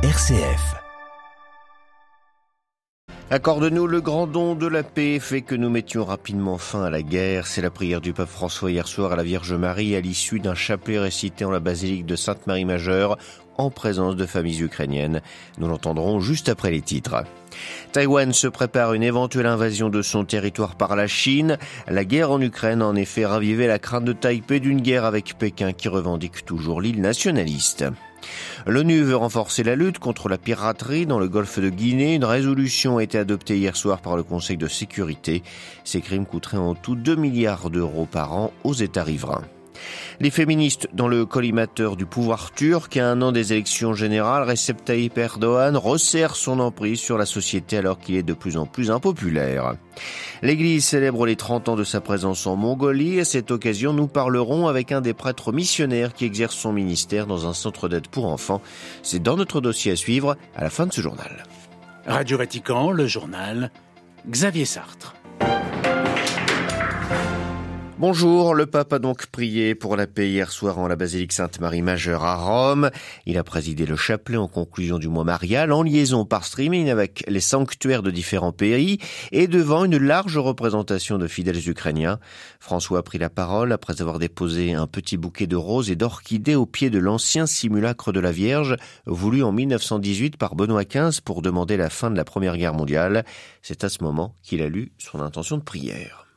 RCF. Accorde-nous le grand don de la paix, fait que nous mettions rapidement fin à la guerre. C'est la prière du pape François hier soir à la Vierge Marie à l'issue d'un chapelet récité en la basilique de Sainte-Marie-Majeure en présence de familles ukrainiennes. Nous l'entendrons juste après les titres. Taïwan se prépare une éventuelle invasion de son territoire par la Chine. La guerre en Ukraine a en effet ravivé la crainte de Taipei d'une guerre avec Pékin qui revendique toujours l'île nationaliste. L'ONU veut renforcer la lutte contre la piraterie dans le golfe de Guinée. Une résolution a été adoptée hier soir par le Conseil de sécurité. Ces crimes coûteraient en tout 2 milliards d'euros par an aux États riverains. Les féministes dans le collimateur du pouvoir turc, à un an des élections générales, Recep Tayyip Erdogan resserre son emprise sur la société alors qu'il est de plus en plus impopulaire. L'Église célèbre les 30 ans de sa présence en Mongolie. À cette occasion, nous parlerons avec un des prêtres missionnaires qui exerce son ministère dans un centre d'aide pour enfants. C'est dans notre dossier à suivre à la fin de ce journal. Radio Vatican, le journal, Xavier Sartre. Bonjour, le pape a donc prié pour la paix hier soir en la basilique Sainte-Marie Majeure à Rome. Il a présidé le chapelet en conclusion du mois marial en liaison par streaming avec les sanctuaires de différents pays et devant une large représentation de fidèles ukrainiens. François a pris la parole après avoir déposé un petit bouquet de roses et d'orchidées au pied de l'ancien simulacre de la Vierge voulu en 1918 par Benoît XV pour demander la fin de la Première Guerre mondiale. C'est à ce moment qu'il a lu son intention de prière.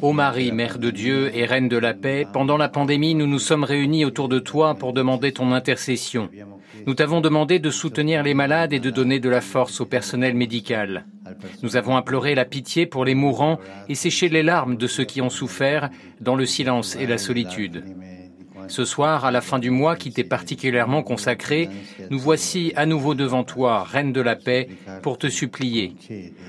Ô Marie, Mère de Dieu et Reine de la paix, pendant la pandémie, nous nous sommes réunis autour de toi pour demander ton intercession. Nous t'avons demandé de soutenir les malades et de donner de la force au personnel médical. Nous avons imploré la pitié pour les mourants et séché les larmes de ceux qui ont souffert dans le silence et la solitude. Ce soir, à la fin du mois qui t'est particulièrement consacré, nous voici à nouveau devant toi, Reine de la paix, pour te supplier.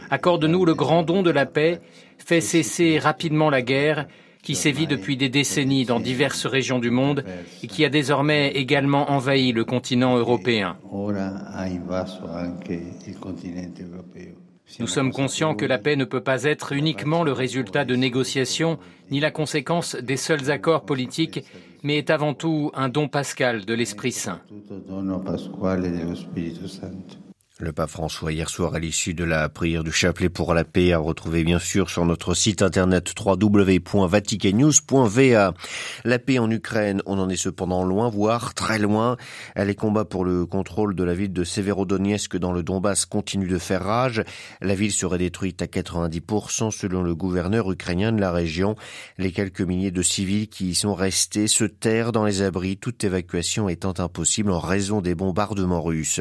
Accorde-nous le grand don de la paix, fais cesser rapidement la guerre qui sévit depuis des décennies dans diverses régions du monde et qui a désormais également envahi le continent européen. Nous sommes conscients que la paix ne peut pas être uniquement le résultat de négociations ni la conséquence des seuls accords politiques, mais est avant tout un don pascal de l'Esprit Saint. Le pape François hier soir à l'issue de la prière du chapelet pour la paix a retrouvé bien sûr sur notre site internet www.vaticannews.va. La paix en Ukraine, on en est cependant loin, voire très loin. Les combats pour le contrôle de la ville de Severodonetsk dans le Donbass continuent de faire rage. La ville serait détruite à 90% selon le gouverneur ukrainien de la région. Les quelques milliers de civils qui y sont restés se terrent dans les abris, toute évacuation étant impossible en raison des bombardements russes.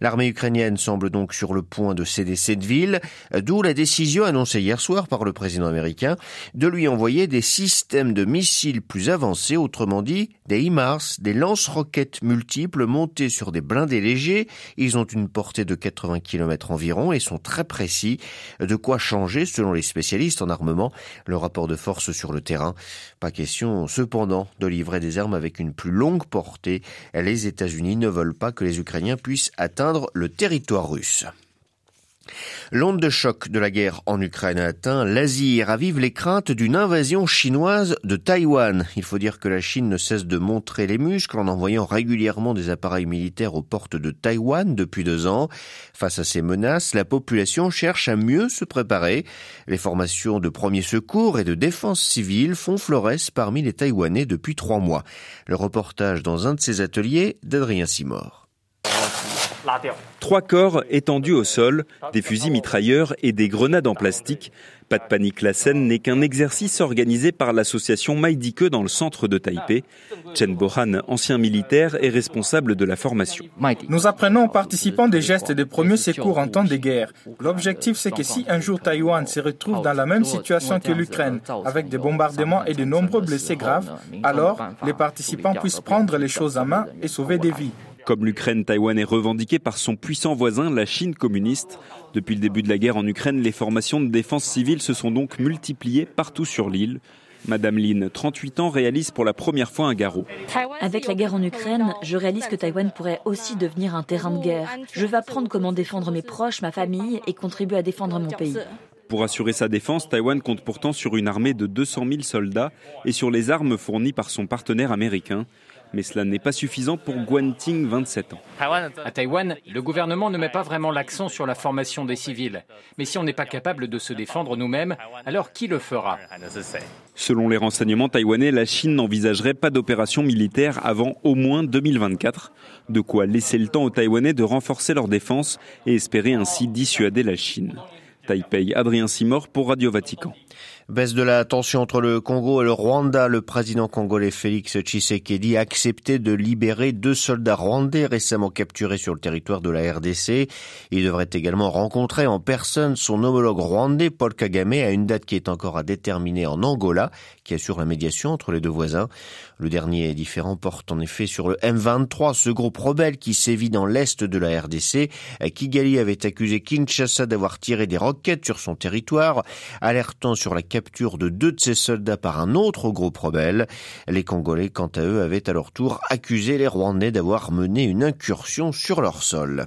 L'armée ukrainienne semble donc sur le point de céder cette ville, d'où la décision annoncée hier soir par le président américain de lui envoyer des systèmes de missiles plus avancés, autrement dit des HIMARS, des lance-roquettes multiples montés sur des blindés légers. Ils ont une portée de 80 km environ et sont très précis. De quoi changer, selon les spécialistes en armement, le rapport de force sur le terrain. Pas question, cependant, de livrer des armes avec une plus longue portée. Les États-Unis ne veulent pas que les Ukrainiens puissent atteindre le territoire L'onde de choc de la guerre en Ukraine a atteint l'Asie et ravive les craintes d'une invasion chinoise de Taïwan. Il faut dire que la Chine ne cesse de montrer les muscles en envoyant régulièrement des appareils militaires aux portes de Taïwan depuis deux ans. Face à ces menaces, la population cherche à mieux se préparer. Les formations de premiers secours et de défense civile font florès parmi les Taïwanais depuis trois mois. Le reportage dans un de ces ateliers d'Adrien Simor. Trois corps étendus au sol, des fusils mitrailleurs et des grenades en plastique. Pas de panique, la scène n'est qu'un exercice organisé par l'association Maïdike dans le centre de Taipei. Chen Bohan, ancien militaire, est responsable de la formation. Nous apprenons aux participants des gestes de premiers secours en temps de guerre. L'objectif, c'est que si un jour Taïwan se retrouve dans la même situation que l'Ukraine, avec des bombardements et de nombreux blessés graves, alors les participants puissent prendre les choses en main et sauver des vies. Comme l'Ukraine, Taïwan est revendiquée par son puissant voisin, la Chine communiste. Depuis le début de la guerre en Ukraine, les formations de défense civile se sont donc multipliées partout sur l'île. Madame Lin, 38 ans, réalise pour la première fois un garrot. Avec la guerre en Ukraine, je réalise que Taïwan pourrait aussi devenir un terrain de guerre. Je vais apprendre comment défendre mes proches, ma famille et contribuer à défendre mon pays. Pour assurer sa défense, Taïwan compte pourtant sur une armée de 200 000 soldats et sur les armes fournies par son partenaire américain. Mais cela n'est pas suffisant pour Guanting, 27 ans. À Taïwan, le gouvernement ne met pas vraiment l'accent sur la formation des civils. Mais si on n'est pas capable de se défendre nous-mêmes, alors qui le fera? Selon les renseignements taïwanais, la Chine n'envisagerait pas d'opération militaire avant au moins 2024. De quoi laisser le temps aux Taïwanais de renforcer leur défense et espérer ainsi dissuader la Chine. Taipei, Adrien Simor pour Radio Vatican. Baisse de la tension entre le Congo et le Rwanda. Le président congolais Félix Tshisekedi a accepté de libérer deux soldats rwandais récemment capturés sur le territoire de la RDC. Il devrait également rencontrer en personne son homologue rwandais Paul Kagame à une date qui est encore à déterminer en Angola, qui assure la médiation entre les deux voisins. Le dernier différent porte en effet sur le M23, ce groupe rebelle qui sévit dans l'est de la RDC. Kigali avait accusé Kinshasa d'avoir tiré des roquettes sur son territoire, alertant sur la capture de deux de ses soldats par un autre groupe rebelle. Les Congolais, quant à eux, avaient à leur tour accusé les Rwandais d'avoir mené une incursion sur leur sol.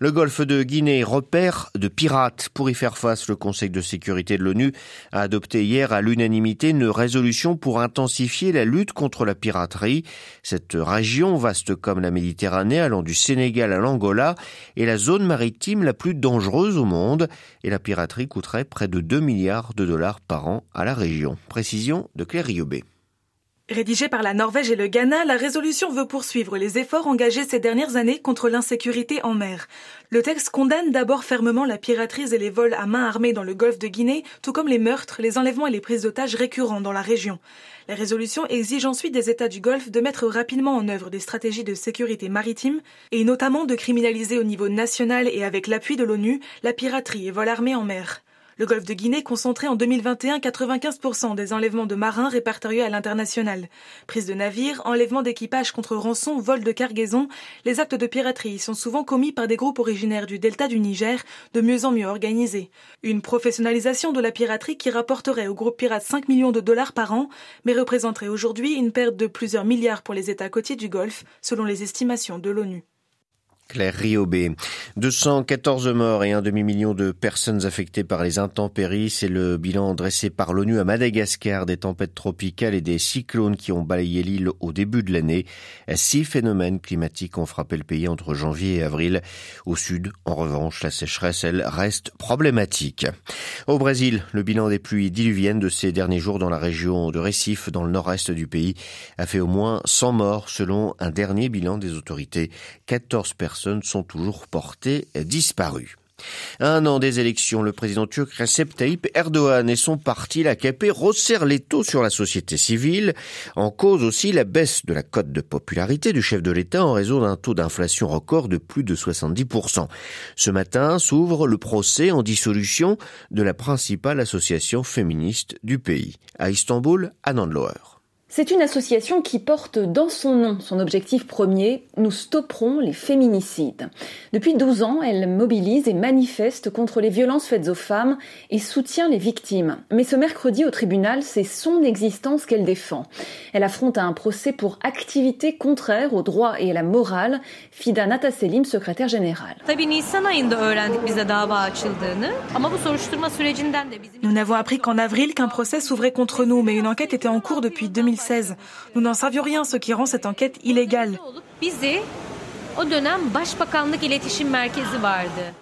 Le golfe de Guinée repère de pirates. Pour y faire face, le Conseil de sécurité de l'ONU a adopté hier à l'unanimité une résolution pour intensifier la lutte contre la piraterie. Cette région, vaste comme la Méditerranée, allant du Sénégal à l'Angola, est la zone maritime la plus dangereuse au monde et la piraterie coûterait près de 2 milliards de dollars par an à la région. Précision de Claire Riobé. Rédigée par la Norvège et le Ghana, la résolution veut poursuivre les efforts engagés ces dernières années contre l'insécurité en mer. Le texte condamne d'abord fermement la piraterie et les vols à main armée dans le golfe de Guinée, tout comme les meurtres, les enlèvements et les prises d'otages récurrents dans la région. La résolution exige ensuite des États du Golfe de mettre rapidement en œuvre des stratégies de sécurité maritime et notamment de criminaliser au niveau national et avec l'appui de l'ONU la piraterie et vols armés en mer. Le golfe de Guinée concentrait en 2021 95% des enlèvements de marins répertoriés à l'international. Prise de navires, enlèvement d'équipage contre rançon, vol de cargaison, les actes de piraterie sont souvent commis par des groupes originaires du delta du Niger, de mieux en mieux organisés. Une professionnalisation de la piraterie qui rapporterait au groupe pirate 5 millions de dollars par an, mais représenterait aujourd'hui une perte de plusieurs milliards pour les États côtiers du Golfe, selon les estimations de l'ONU. Claire Riobé. 214 morts et un demi-million de personnes affectées par les intempéries. C'est le bilan dressé par l'ONU à Madagascar des tempêtes tropicales et des cyclones qui ont balayé l'île au début de l'année. Six phénomènes climatiques ont frappé le pays entre janvier et avril. Au sud, en revanche, la sécheresse, elle, reste problématique. Au Brésil, le bilan des pluies diluviennes de ces derniers jours dans la région de Recife, dans le nord-est du pays, a fait au moins 100 morts selon un dernier bilan des autorités. 14 personnes sont toujours portées disparues. un an des élections, le président turc Recep Tayyip Erdogan et son parti, l'AKP, resserrent les taux sur la société civile, en cause aussi la baisse de la cote de popularité du chef de l'État en raison d'un taux d'inflation record de plus de 70%. Ce matin s'ouvre le procès en dissolution de la principale association féministe du pays. À Istanbul, à Nandloer. C'est une association qui porte dans son nom son objectif premier, nous stopperons les féminicides. Depuis 12 ans, elle mobilise et manifeste contre les violences faites aux femmes et soutient les victimes. Mais ce mercredi au tribunal, c'est son existence qu'elle défend. Elle affronte un procès pour activité contraire au droit et à la morale, Fida Nataselim, secrétaire générale. Nous n'avons appris qu'en avril qu'un procès s'ouvrait contre nous, mais une enquête était en cours depuis 2000 nous n'en savions rien, ce qui rend cette enquête illégale.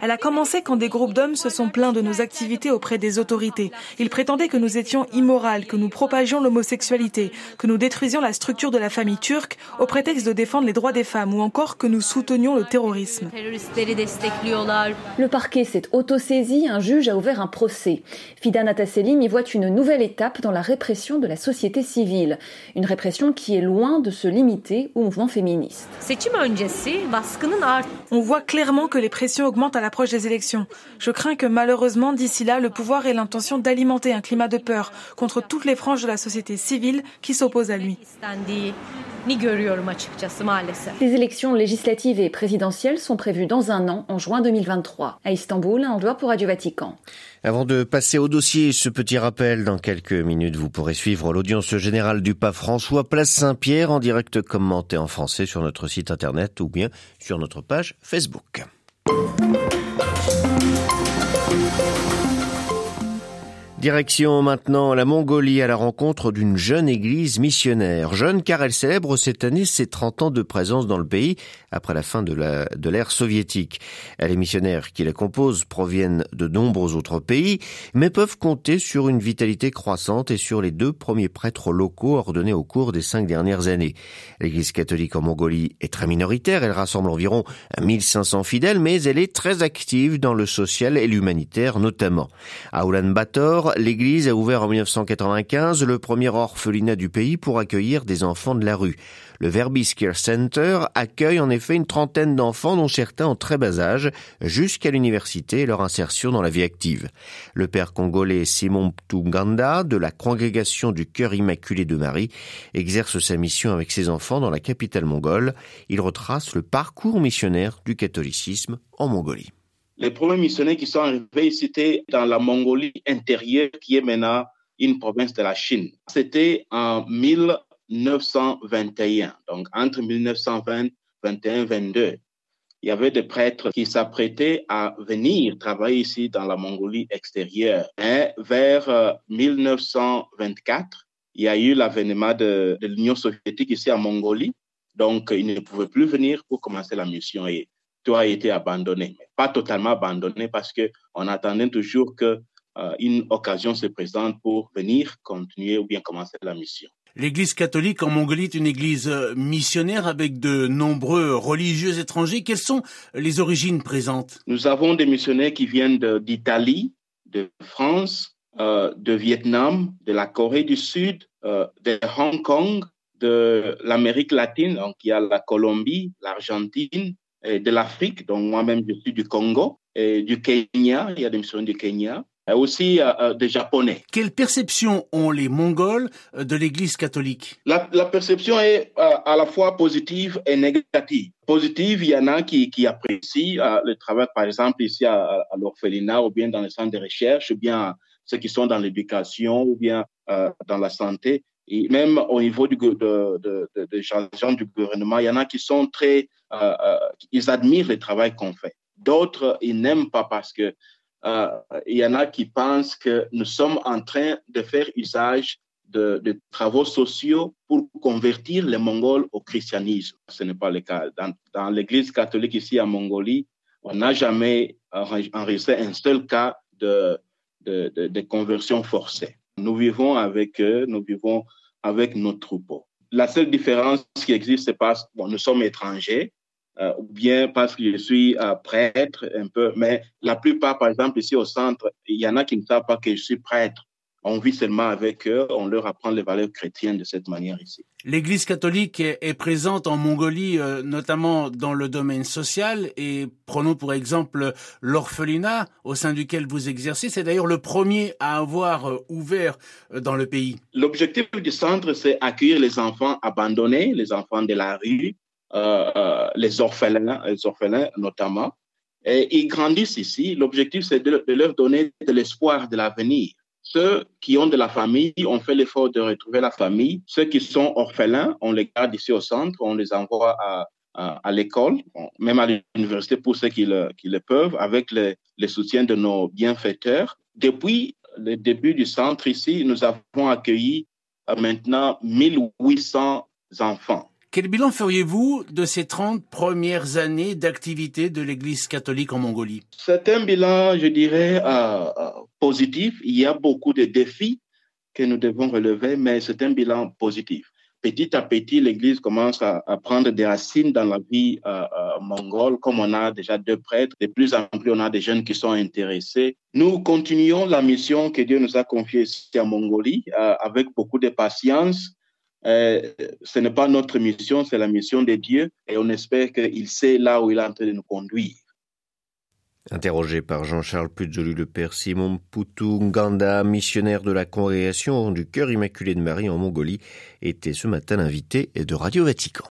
Elle a commencé quand des groupes d'hommes se sont plaints de nos activités auprès des autorités. Ils prétendaient que nous étions immorales, que nous propagions l'homosexualité, que nous détruisions la structure de la famille turque au prétexte de défendre les droits des femmes ou encore que nous soutenions le terrorisme. Le parquet s'est autosaisi, un juge a ouvert un procès. Fidan Ataselim y voit une nouvelle étape dans la répression de la société civile, une répression qui est loin de se limiter au mouvement féministe. On voit clairement que les pressions augmentent à l'approche des élections. Je crains que malheureusement, d'ici là, le pouvoir ait l'intention d'alimenter un climat de peur contre toutes les franges de la société civile qui s'opposent à lui. Les élections législatives et présidentielles sont prévues dans un an, en juin 2023. À Istanbul, un doigt pour Radio Vatican. Avant de passer au dossier, ce petit rappel, dans quelques minutes, vous pourrez suivre l'audience générale du pape François, place Saint-Pierre, en direct commenté en français sur notre site internet ou bien sur notre page Facebook. Direction maintenant la Mongolie à la rencontre d'une jeune église missionnaire. Jeune car elle célèbre cette année ses 30 ans de présence dans le pays après la fin de l'ère soviétique. Les missionnaires qui la composent proviennent de nombreux autres pays, mais peuvent compter sur une vitalité croissante et sur les deux premiers prêtres locaux ordonnés au cours des cinq dernières années. L'église catholique en Mongolie est très minoritaire, elle rassemble environ 1500 fidèles, mais elle est très active dans le social et l'humanitaire notamment. À Ulaanbaatar, l'église a ouvert en 1995 le premier orphelinat du pays pour accueillir des enfants de la rue. Le Verbis Care Center accueille en effet une trentaine d'enfants dont certains en très bas âge jusqu'à l'université et leur insertion dans la vie active. Le père congolais Simon Ptunganda de la congrégation du cœur immaculé de Marie exerce sa mission avec ses enfants dans la capitale mongole. Il retrace le parcours missionnaire du catholicisme en Mongolie. Les premiers missionnaires qui sont arrivés, c'était dans la Mongolie intérieure, qui est maintenant une province de la Chine. C'était en 1921, donc entre 1920 21 22. Il y avait des prêtres qui s'apprêtaient à venir travailler ici dans la Mongolie extérieure. Et vers 1924, euh, il y a eu l'avènement de, l'Union soviétique ici en Mongolie. Donc, ils ne pouvaient plus venir pour commencer la mission. Tout a été abandonné. Mais pas totalement abandonné parce qu'on attendait toujours qu'une euh, une occasion se présente pour venir continuer ou bien commencer la mission. L'Église catholique en Mongolie est une église euh, missionnaire avec de nombreux religieux étrangers. Quelles sont les origines présentes? Nous avons des missionnaires qui viennent d'Italie, de, France, euh, de Vietnam, de la Corée du Sud, de Hong Kong, de l'Amérique latine, donc il y a la Colombie, l'Argentine, de l'Afrique, donc moi-même je suis du Congo, et du Kenya, il y a des missions du Kenya, et aussi euh, euh, des Japonais. Quelle perception ont les Mongols euh, de l'Église catholique? La, la, perception est à la fois positive et négative. Positive, il y en a qui, qui apprécient le travail, par exemple, ici à, à l'orphelinat ou bien dans les centres de recherche, ou bien ceux qui sont dans l'éducation ou bien dans la santé. Et même au niveau du, de, de, de, de gens du gouvernement, il y en a qui sont très, euh, euh, ils admirent le travail qu'on fait. D'autres, ils n'aiment pas parce que euh, il y en a qui pensent que nous sommes en train de faire usage de, travaux sociaux pour convertir les Mongols au christianisme. Ce n'est pas le cas. Dans, l'Église catholique ici en Mongolie, on n'a jamais enregistré un seul cas de, de conversion forcée. Nous vivons avec eux, nous vivons avec nos troupeaux. La seule différence qui existe, c'est parce que bon, nous sommes étrangers, euh, ou bien parce que je suis euh, prêtre un peu, mais la plupart, par exemple, ici au centre, il y en a qui ne savent pas que je suis prêtre on vit seulement avec eux, on leur apprend les valeurs chrétiennes de cette manière ici. L'Église catholique est, présente en Mongolie, euh, notamment dans le domaine social, et prenons pour exemple l'orphelinat au sein duquel vous exercez. C'est d'ailleurs le premier à avoir euh, ouvert euh, dans le pays. L'objectif du centre, c'est accueillir les enfants abandonnés, les enfants de la rue, les orphelins, les orphelins notamment. Et ils grandissent ici. L'objectif, c'est de leur donner de l'espoir de l'avenir. Ceux qui ont de la famille, ont fait l'effort de retrouver la famille. Ceux qui sont orphelins, on les garde ici au centre, on les envoie à, à, l'école, même à l'université pour ceux qui le, qui le peuvent, avec le, le soutien de nos bienfaiteurs. Depuis le début du centre ici, nous avons accueilli euh, maintenant 1800 enfants. Quel bilan feriez-vous de ces 30 premières années d'activité de l'Église catholique en Mongolie? C'est un bilan, je dirais, euh, euh, positif. Il y a beaucoup de défis que nous devons relever, mais c'est un bilan positif. Petit à petit, l'Église commence à, prendre des racines dans la vie euh, mongole, comme on a déjà deux prêtres. De plus en plus, on a des jeunes qui sont intéressés. Nous continuons la mission que Dieu nous a confiée ici en Mongolie avec beaucoup de patience euh, ce n'est pas notre mission, c'est la mission de Dieu et on espère qu'il sait là où il est en train de nous conduire. Interrogé par Jean-Charles Pujolu, le père Simon Putunganda, missionnaire de la congrégation du cœur immaculé de Marie en Mongolie, était ce matin l'invité de Radio Vatican.